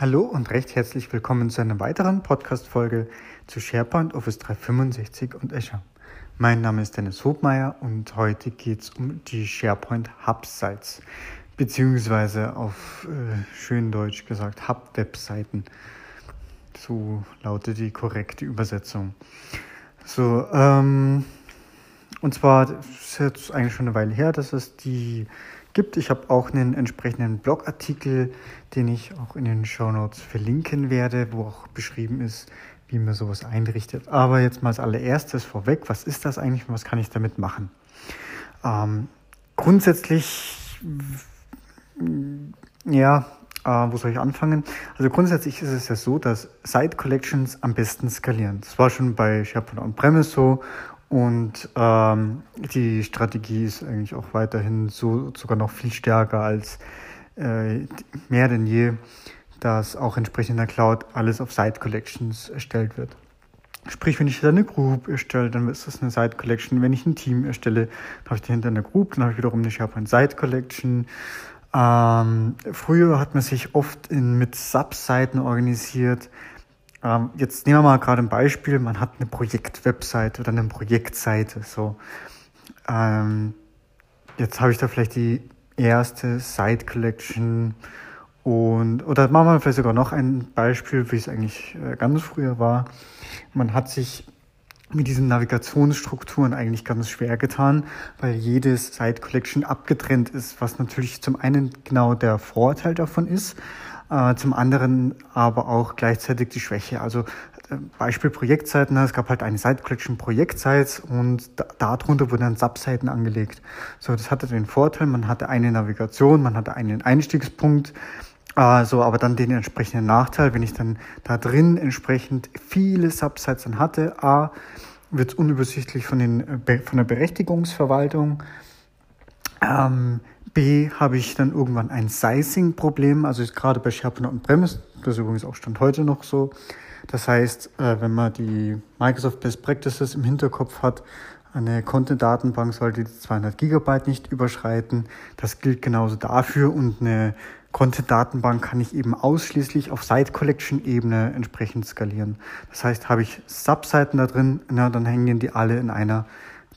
Hallo und recht herzlich willkommen zu einer weiteren Podcast-Folge zu SharePoint, Office 365 und Azure. Mein Name ist Dennis Hobmeier und heute geht es um die SharePoint Hub-Sites, beziehungsweise auf äh, schön Deutsch gesagt Hub-Webseiten. So lautet die korrekte Übersetzung. So, ähm, und zwar, ist jetzt eigentlich schon eine Weile her, dass es die gibt. Ich habe auch einen entsprechenden Blogartikel, den ich auch in den Show Notes verlinken werde, wo auch beschrieben ist, wie man sowas einrichtet. Aber jetzt mal als allererstes vorweg, was ist das eigentlich und was kann ich damit machen? Ähm, grundsätzlich, ja, äh, wo soll ich anfangen? Also grundsätzlich ist es ja so, dass Site Collections am besten skalieren. Das war schon bei SharePoint On-Premise so und ähm, die Strategie ist eigentlich auch weiterhin so sogar noch viel stärker als äh, mehr denn je, dass auch entsprechend in der Cloud alles auf Site Collections erstellt wird. Sprich, wenn ich eine Group erstelle, dann ist das eine Site Collection. Wenn ich ein Team erstelle, dann habe ich dahinter eine Group, dann habe ich wiederum eine SharePoint Site Collection. Ähm, früher hat man sich oft in, mit Subseiten organisiert. Ähm, jetzt nehmen wir mal gerade ein Beispiel, man hat eine Projektwebseite oder eine Projektseite. So. Ähm, jetzt habe ich da vielleicht die erste Site Collection und oder machen wir vielleicht sogar noch ein Beispiel, wie es eigentlich äh, ganz früher war. Man hat sich mit diesen Navigationsstrukturen eigentlich ganz schwer getan, weil jedes Site Collection abgetrennt ist, was natürlich zum einen genau der Vorteil davon ist, äh, zum anderen aber auch gleichzeitig die Schwäche. Also äh, Beispiel Projektseiten, es gab halt eine Site Collection Projektsites und da, darunter wurden dann Subseiten angelegt. So, das hatte den Vorteil, man hatte eine Navigation, man hatte einen Einstiegspunkt, äh, so, aber dann den entsprechenden Nachteil, wenn ich dann da drin entsprechend viele Subsites dann hatte, A, wird unübersichtlich von, den, äh, von der Berechtigungsverwaltung. Ähm, B habe ich dann irgendwann ein Sizing-Problem, also gerade bei SharePoint und Premise, das ist übrigens auch Stand heute noch so. Das heißt, äh, wenn man die Microsoft Best Practices im Hinterkopf hat, eine Content-Datenbank sollte die 200 Gigabyte nicht überschreiten. Das gilt genauso dafür und eine Content-Datenbank kann ich eben ausschließlich auf Site-Collection-Ebene entsprechend skalieren. Das heißt, habe ich Subseiten da drin, na, dann hängen die alle in einer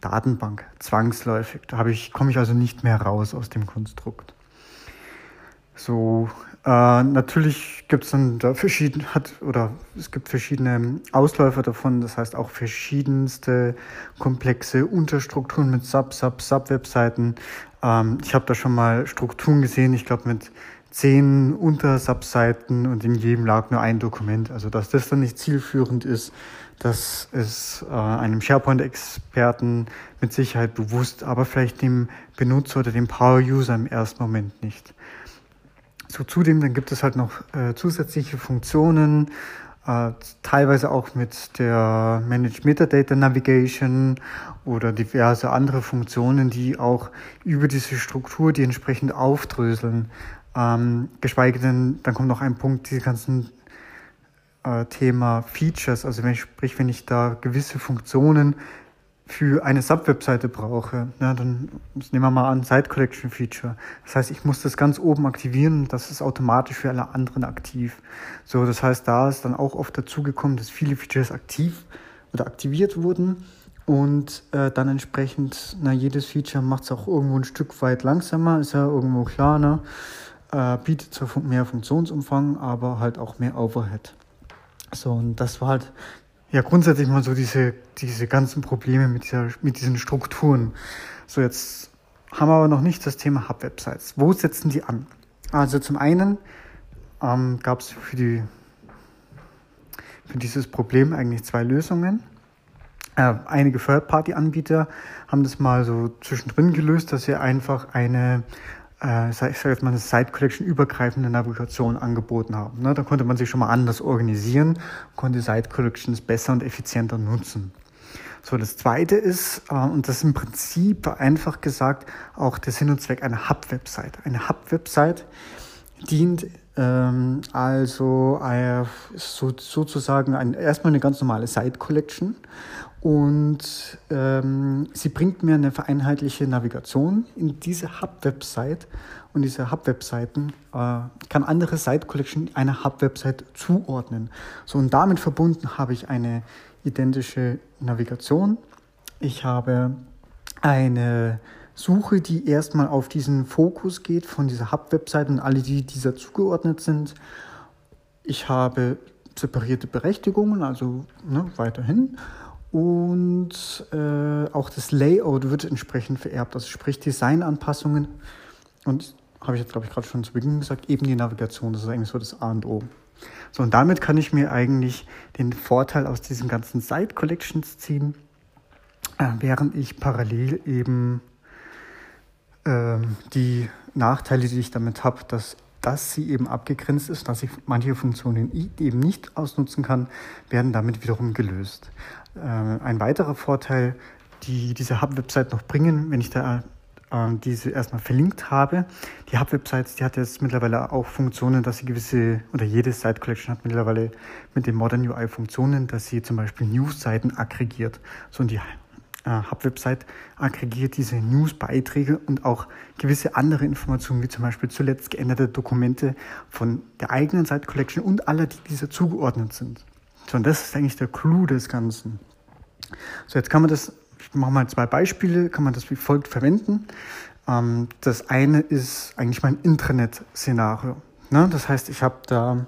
Datenbank, zwangsläufig. Da ich, komme ich also nicht mehr raus aus dem Konstrukt. So, äh, natürlich gibt es dann da verschiedene, hat, oder es gibt verschiedene Ausläufer davon, das heißt auch verschiedenste komplexe Unterstrukturen mit Sub, Sub, Sub-Webseiten. Ähm, ich habe da schon mal Strukturen gesehen, ich glaube mit zehn Untersubseiten und in jedem lag nur ein Dokument. Also dass das dann nicht zielführend ist, das ist äh, einem SharePoint-Experten mit Sicherheit bewusst, aber vielleicht dem Benutzer oder dem Power-User im ersten Moment nicht. So, zudem dann gibt es halt noch äh, zusätzliche Funktionen, äh, teilweise auch mit der Managed Metadata Navigation oder diverse andere Funktionen, die auch über diese Struktur die entsprechend aufdröseln. Ähm, geschweige denn, dann kommt noch ein Punkt, diese ganzen äh, Thema Features, also wenn ich, sprich, wenn ich da gewisse Funktionen für eine Sub-Webseite brauche, ja, dann nehmen wir mal an, Site Collection Feature. Das heißt, ich muss das ganz oben aktivieren, das ist automatisch für alle anderen aktiv. So, das heißt, da ist dann auch oft dazu gekommen, dass viele Features aktiv oder aktiviert wurden und äh, dann entsprechend, na, jedes Feature macht es auch irgendwo ein Stück weit langsamer, ist ja irgendwo klar, ne? äh, bietet zwar mehr Funktionsumfang, aber halt auch mehr Overhead. So, und das war halt ja grundsätzlich mal so diese, diese ganzen Probleme mit, dieser, mit diesen Strukturen. So, jetzt haben wir aber noch nicht das Thema Hub-Websites. Wo setzen die an? Also zum einen ähm, gab es für, die, für dieses Problem eigentlich zwei Lösungen. Äh, einige Third-Party-Anbieter haben das mal so zwischendrin gelöst, dass sie einfach eine äh, ich jetzt mal, eine Site Collection übergreifende Navigation angeboten haben. Ne? Da konnte man sich schon mal anders organisieren, konnte Site Collections besser und effizienter nutzen. So, das zweite ist, äh, und das ist im Prinzip einfach gesagt auch der Sinn und Zweck einer Hub-Website. Eine Hub-Website dient ähm, also äh, so, sozusagen ein, erstmal eine ganz normale Site Collection und ähm, sie bringt mir eine vereinheitliche Navigation in diese Hub-Website und diese Hub-Webseiten äh, kann andere Site Collection einer Hub-Website zuordnen. So und damit verbunden habe ich eine identische Navigation. Ich habe eine Suche, die erstmal auf diesen Fokus geht von dieser Hub-Website und alle, die dieser zugeordnet sind. Ich habe separierte Berechtigungen, also ne, weiterhin. Und äh, auch das Layout wird entsprechend vererbt, also sprich Designanpassungen. Und habe ich jetzt, glaube ich, gerade schon zu Beginn gesagt, eben die Navigation, das ist eigentlich so das A und O. So, und damit kann ich mir eigentlich den Vorteil aus diesen ganzen Site Collections ziehen, äh, während ich parallel eben ähm, die Nachteile, die ich damit habe, dass, dass sie eben abgegrenzt ist, dass ich manche Funktionen eben nicht ausnutzen kann, werden damit wiederum gelöst. Äh, ein weiterer Vorteil, die diese Hub-Website noch bringen, wenn ich da äh, diese erstmal verlinkt habe. Die Hub-Websites, die hat jetzt mittlerweile auch Funktionen, dass sie gewisse, oder jede Site Collection hat mittlerweile mit den Modern UI Funktionen, dass sie zum Beispiel News-Seiten aggregiert. So, und die äh, Hub-Website aggregiert diese News-Beiträge und auch gewisse andere Informationen, wie zum Beispiel zuletzt geänderte Dokumente von der eigenen Site Collection und aller, die dieser zugeordnet sind. So, und das ist eigentlich der Clou des Ganzen. So, jetzt kann man das, ich mache mal zwei Beispiele, kann man das wie folgt verwenden. Ähm, das eine ist eigentlich mein Intranet-Szenario. Ne? Das heißt, ich habe da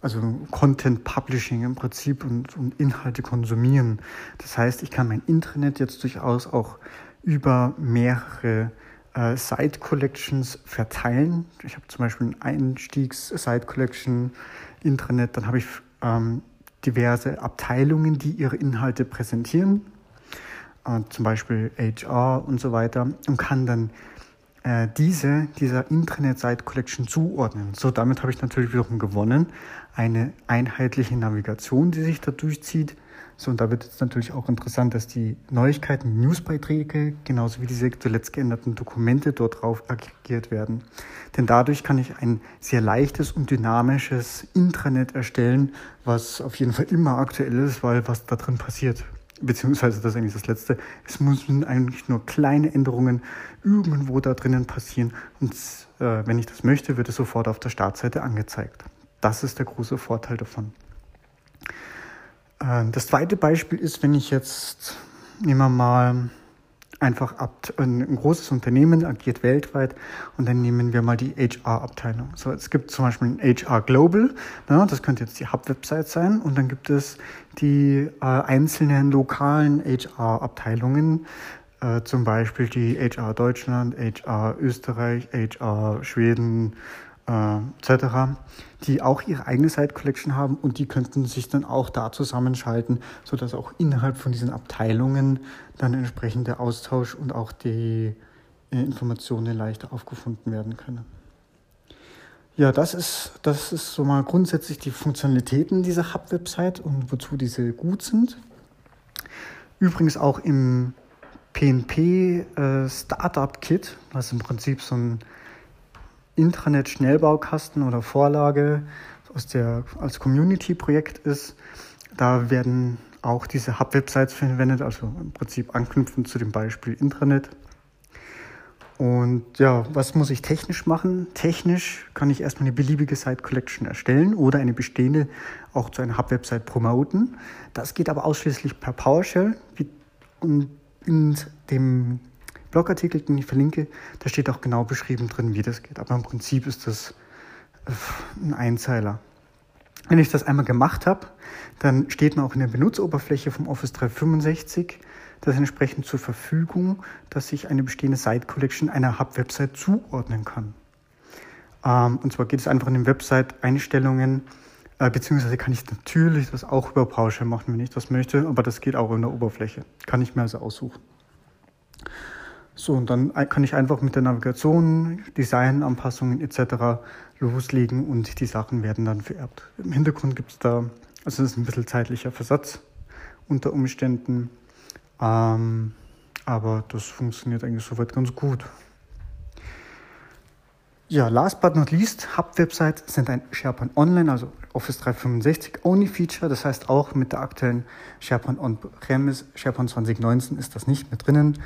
also Content Publishing im Prinzip und, und Inhalte konsumieren. Das heißt, ich kann mein Intranet jetzt durchaus auch über mehrere äh, Site Collections verteilen. Ich habe zum Beispiel ein Einstiegs-Site Collection Intranet, dann habe ich ähm, diverse Abteilungen, die ihre Inhalte präsentieren, äh, zum Beispiel HR und so weiter, und kann dann äh, diese dieser Intranet-Site Collection zuordnen. So, damit habe ich natürlich wiederum gewonnen. Eine einheitliche Navigation, die sich da durchzieht. So, und da wird es natürlich auch interessant, dass die Neuigkeiten, Newsbeiträge, genauso wie diese zuletzt geänderten Dokumente dort drauf aggregiert werden. Denn dadurch kann ich ein sehr leichtes und dynamisches Intranet erstellen, was auf jeden Fall immer aktuell ist, weil was da drin passiert, beziehungsweise das ist eigentlich das Letzte, es müssen eigentlich nur kleine Änderungen irgendwo da drinnen passieren und äh, wenn ich das möchte, wird es sofort auf der Startseite angezeigt. Das ist der große Vorteil davon. Äh, das zweite Beispiel ist, wenn ich jetzt, nehmen wir mal, einfach ab, ein großes Unternehmen agiert weltweit und dann nehmen wir mal die HR-Abteilung. So, es gibt zum Beispiel ein HR Global, ne, das könnte jetzt die Hub-Website sein und dann gibt es die äh, einzelnen lokalen HR-Abteilungen, äh, zum Beispiel die HR Deutschland, HR Österreich, HR Schweden, äh, etc., die auch ihre eigene Site Collection haben und die könnten sich dann auch da zusammenschalten, sodass auch innerhalb von diesen Abteilungen dann entsprechend der Austausch und auch die äh, Informationen leichter aufgefunden werden können. Ja, das ist, das ist so mal grundsätzlich die Funktionalitäten dieser Hub-Website und wozu diese gut sind. Übrigens auch im PNP äh, Startup Kit, was im Prinzip so ein Intranet-Schnellbaukasten oder Vorlage aus der, als Community-Projekt ist. Da werden auch diese Hub-Websites verwendet, also im Prinzip anknüpfend zu dem Beispiel Intranet. Und ja, was muss ich technisch machen? Technisch kann ich erstmal eine beliebige Site Collection erstellen oder eine bestehende auch zu einer Hub-Website promoten. Das geht aber ausschließlich per PowerShell. Und in dem Blogartikel, den ich verlinke, da steht auch genau beschrieben drin, wie das geht. Aber im Prinzip ist das äh, ein Einzeiler. Wenn ich das einmal gemacht habe, dann steht mir auch in der Benutzeroberfläche vom Office 365 das entsprechend zur Verfügung, dass ich eine bestehende Site Collection einer Hub-Website zuordnen kann. Ähm, und zwar geht es einfach in den Website-Einstellungen, äh, beziehungsweise kann ich natürlich das auch über PowerShell machen, wenn ich das möchte, aber das geht auch in der Oberfläche. Kann ich mir also aussuchen. So, und dann kann ich einfach mit der Navigation, Designanpassungen etc. loslegen und die Sachen werden dann vererbt. Im Hintergrund gibt es da, also es ist ein bisschen zeitlicher Versatz unter Umständen, ähm, aber das funktioniert eigentlich soweit ganz gut. Ja, last but not least, Hub-Websites sind ein SharePoint Online, also Office 365 Only Feature. Das heißt, auch mit der aktuellen SharePoint On-Premise, SharePoint 2019 ist das nicht mit drinnen.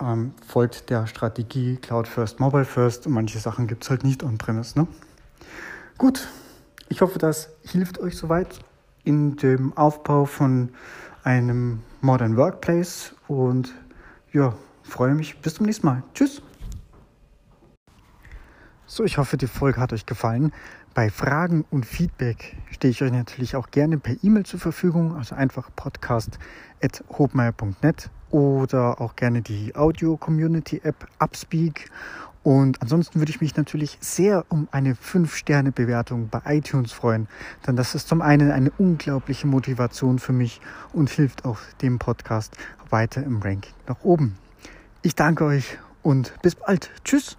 Ähm, folgt der Strategie Cloud First, Mobile First und manche Sachen gibt es halt nicht On-Premise. Ne? Gut, ich hoffe, das hilft euch soweit in dem Aufbau von einem Modern Workplace und ja, freue mich. Bis zum nächsten Mal. Tschüss. So, ich hoffe, die Folge hat euch gefallen. Bei Fragen und Feedback stehe ich euch natürlich auch gerne per E-Mail zur Verfügung, also einfach podcast.hobmeier.net oder auch gerne die Audio-Community-App Upspeak. Und ansonsten würde ich mich natürlich sehr um eine 5-Sterne-Bewertung bei iTunes freuen, denn das ist zum einen eine unglaubliche Motivation für mich und hilft auch dem Podcast weiter im Ranking nach oben. Ich danke euch und bis bald. Tschüss.